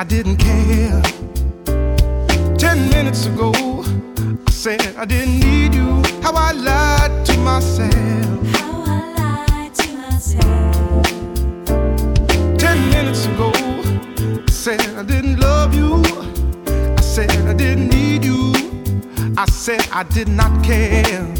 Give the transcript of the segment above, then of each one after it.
I didn't care. Ten minutes ago, I said I didn't need you. How I lied to myself. How I lied to myself. Ten minutes ago, I said I didn't love you. I said I didn't need you. I said I did not care.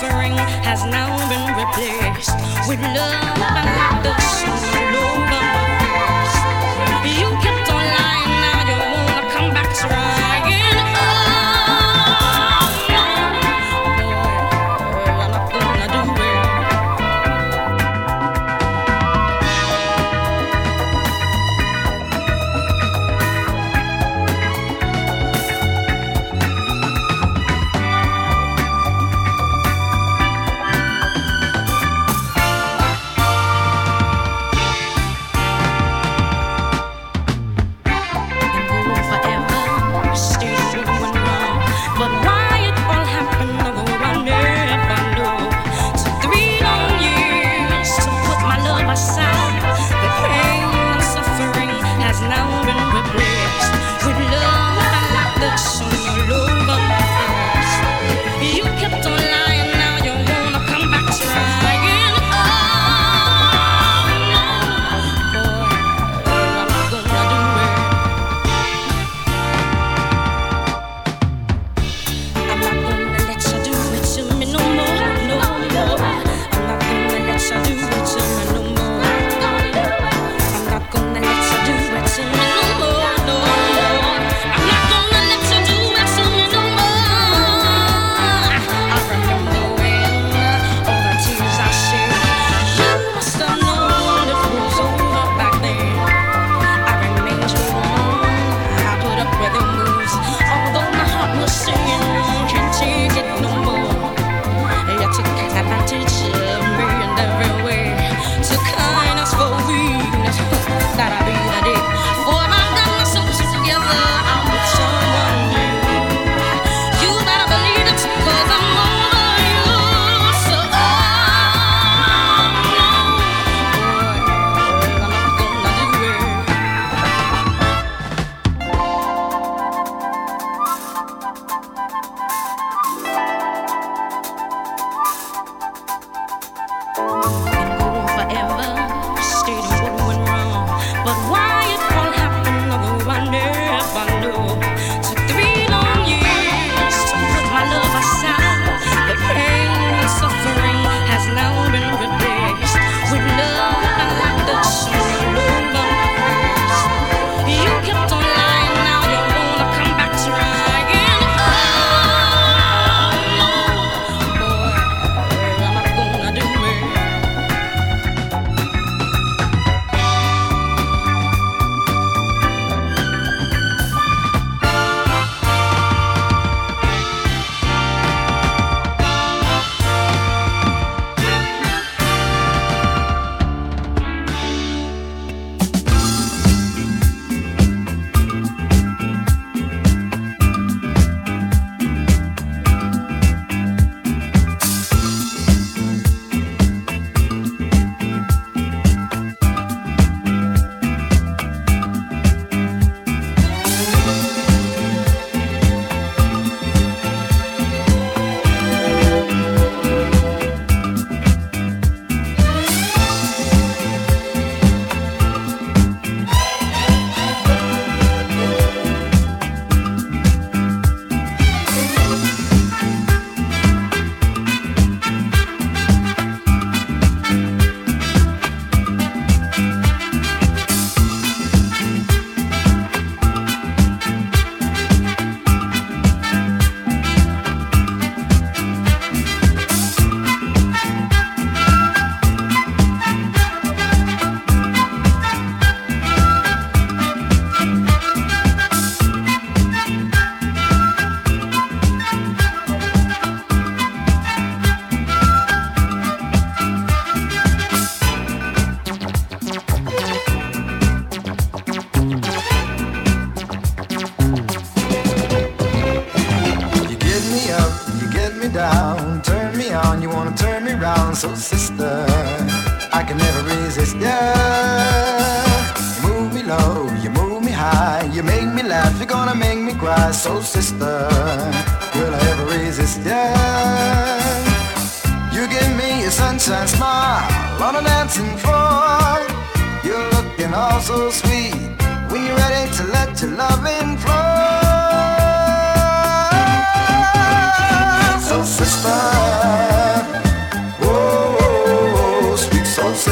suffering has now been replaced with love and the soul of You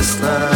sister.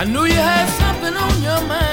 I knew you had something on your mind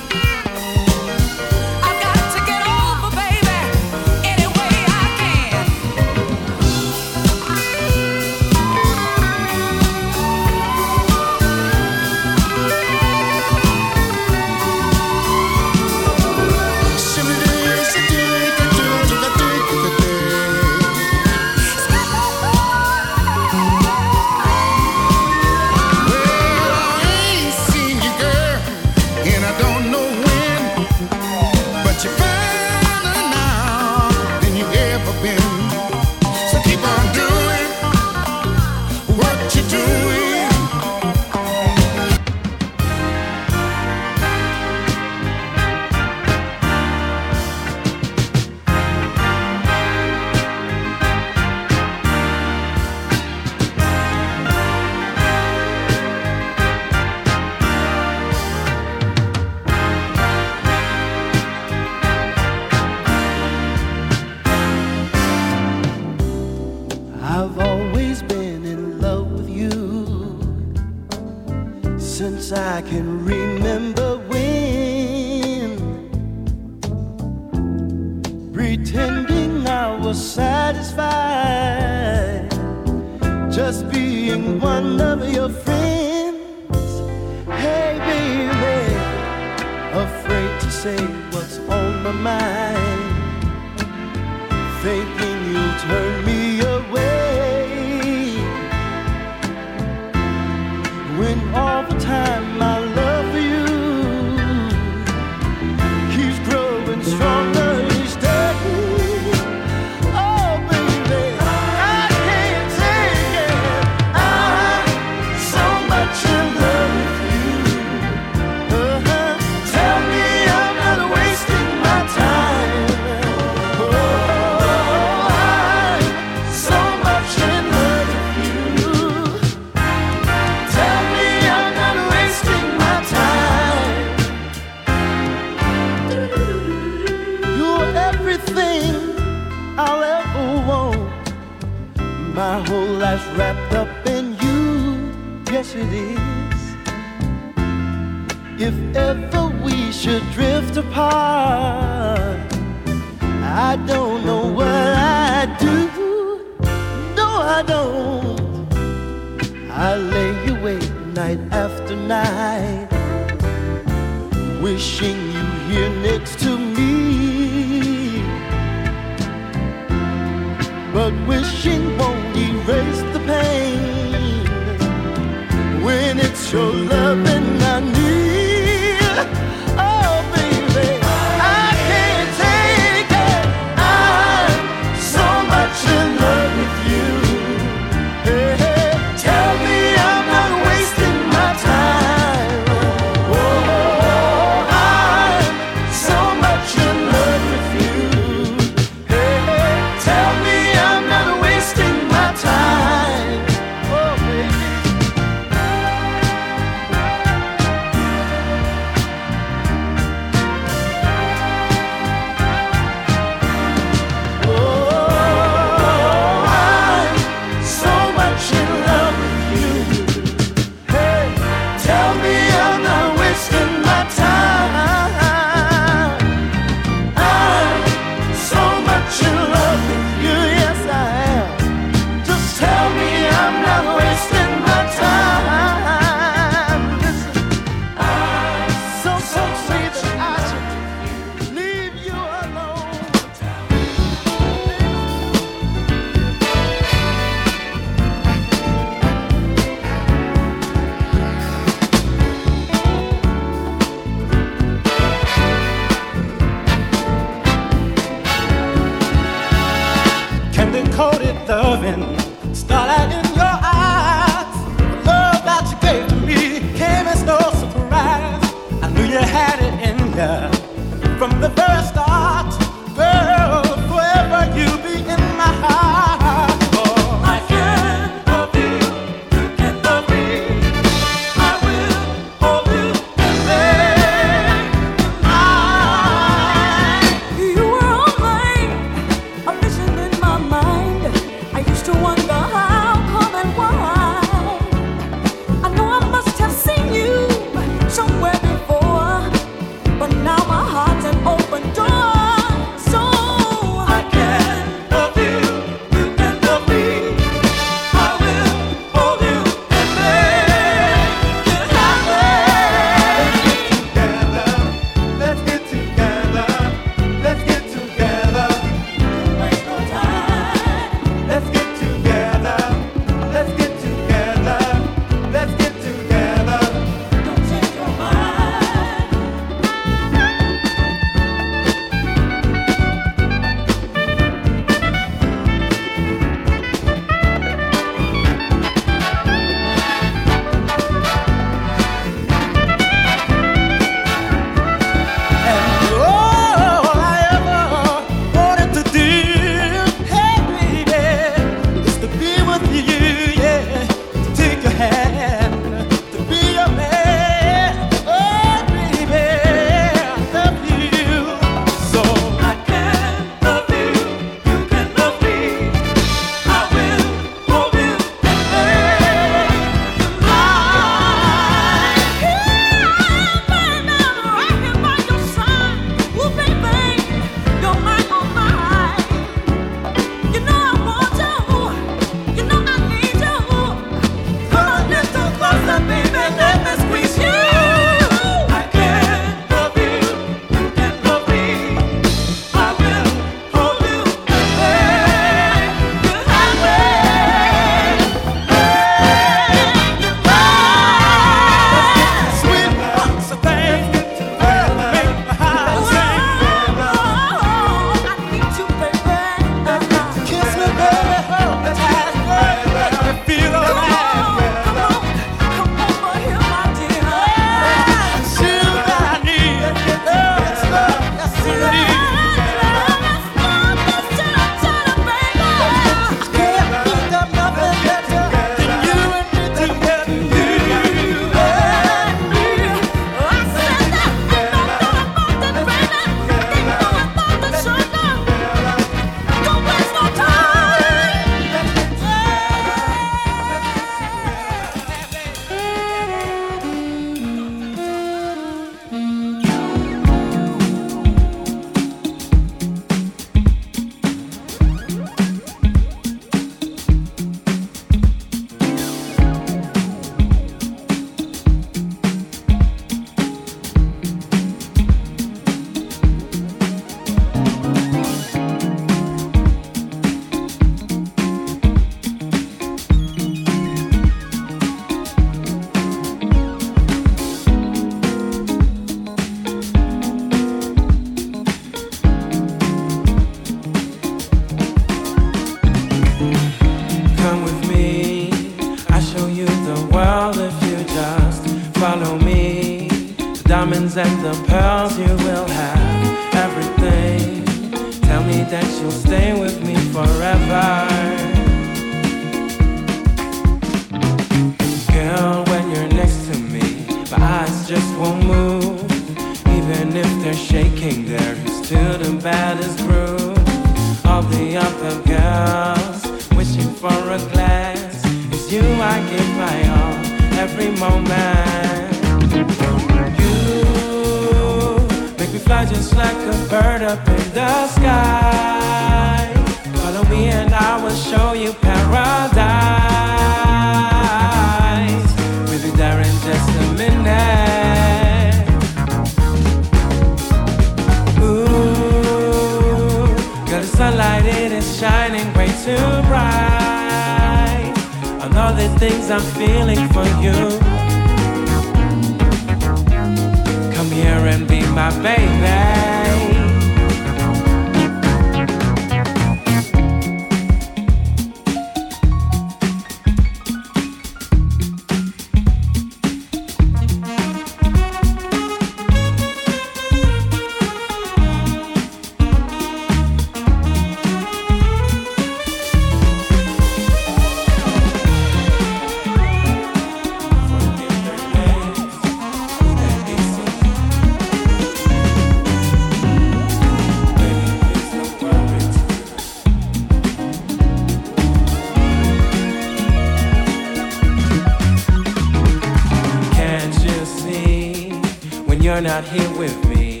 not here with me.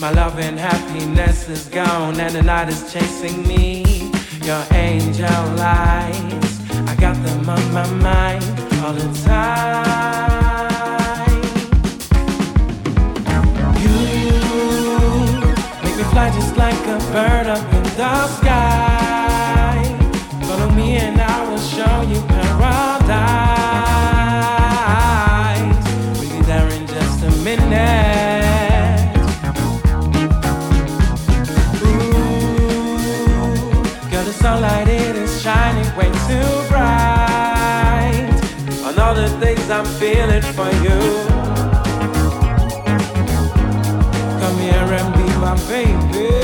My love and happiness is gone, and the night is chasing me. Your angel lights, I got them on my mind all the time. too bright on all the things I'm feeling for you. Come here and be my baby.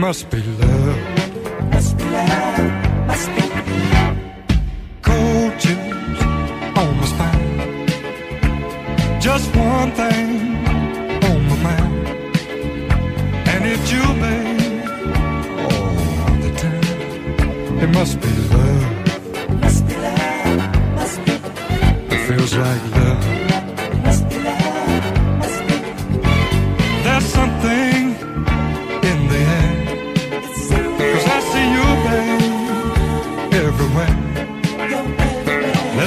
Must be love.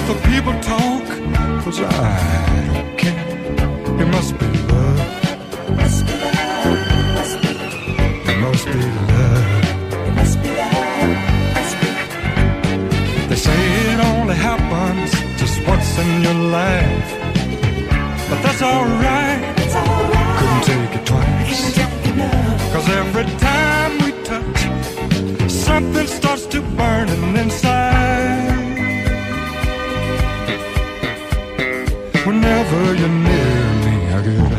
Let the people talk, cause I don't care. It must be love. must be love. It must be love. They say it only happens just once in your life. But that's alright. Couldn't take it twice. Cause every time we touch, something starts to burning inside. Whenever you're near me, I get.